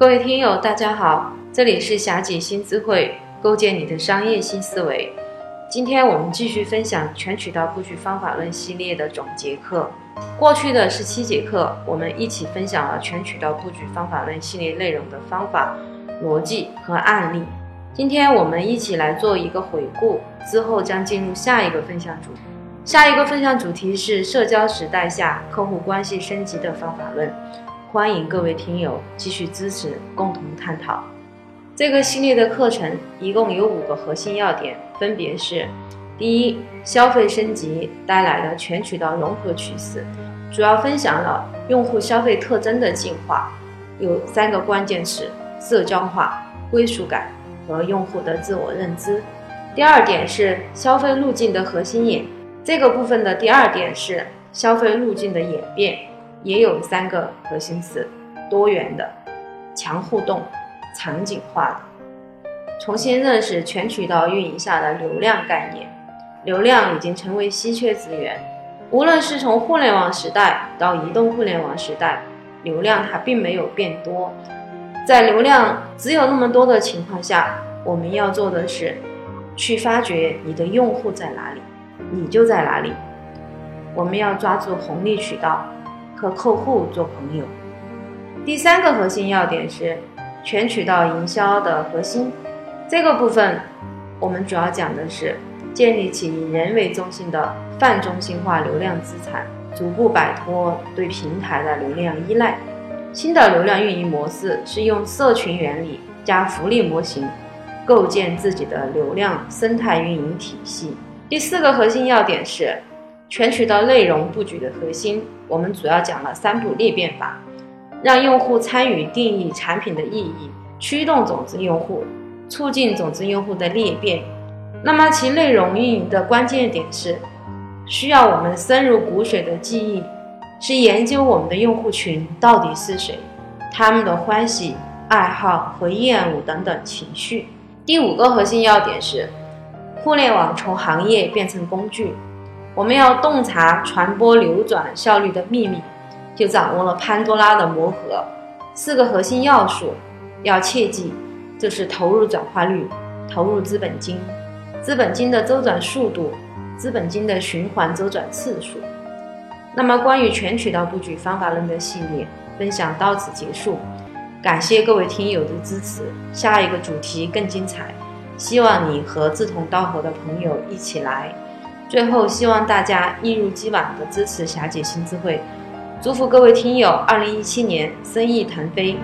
各位听友，大家好，这里是霞姐新智慧，构建你的商业新思维。今天我们继续分享全渠道布局方法论系列的总结课。过去的十七节课，我们一起分享了全渠道布局方法论系列内容的方法、逻辑和案例。今天我们一起来做一个回顾，之后将进入下一个分享主题。下一个分享主题是社交时代下客户关系升级的方法论。欢迎各位听友继续支持，共同探讨。这个系列的课程一共有五个核心要点，分别是：第一，消费升级带来了全渠道融合趋势，主要分享了用户消费特征的进化，有三个关键词：社交化、归属感和用户的自我认知。第二点是消费路径的核心演，这个部分的第二点是消费路径的演变，也有三个核心词：多元的、强互动。场景化的，重新认识全渠道运营下的流量概念。流量已经成为稀缺资源，无论是从互联网时代到移动互联网时代，流量它并没有变多。在流量只有那么多的情况下，我们要做的是去发掘你的用户在哪里，你就在哪里。我们要抓住红利渠道，和客户做朋友。第三个核心要点是。全渠道营销的核心，这个部分我们主要讲的是建立起以人为中心的泛中心化流量资产，逐步摆脱对平台的流量依赖。新的流量运营模式是用社群原理加福利模型，构建自己的流量生态运营体系。第四个核心要点是全渠道内容布局的核心，我们主要讲了三步裂变法。让用户参与定义产品的意义，驱动种子用户，促进种子用户的裂变。那么其内容运营的关键点是，需要我们深入骨髓的记忆，是研究我们的用户群到底是谁，他们的欢喜、爱好和厌恶等等情绪。第五个核心要点是，互联网从行业变成工具，我们要洞察传播流转效率的秘密。就掌握了潘多拉的魔盒，四个核心要素要切记，就是投入转化率、投入资本金、资本金的周转速度、资本金的循环周转次数。那么关于全渠道布局方法论的系列分享到此结束，感谢各位听友的支持，下一个主题更精彩，希望你和志同道合的朋友一起来。最后希望大家一如既往的支持霞姐新智慧。祝福各位听友，二零一七年生意腾飞。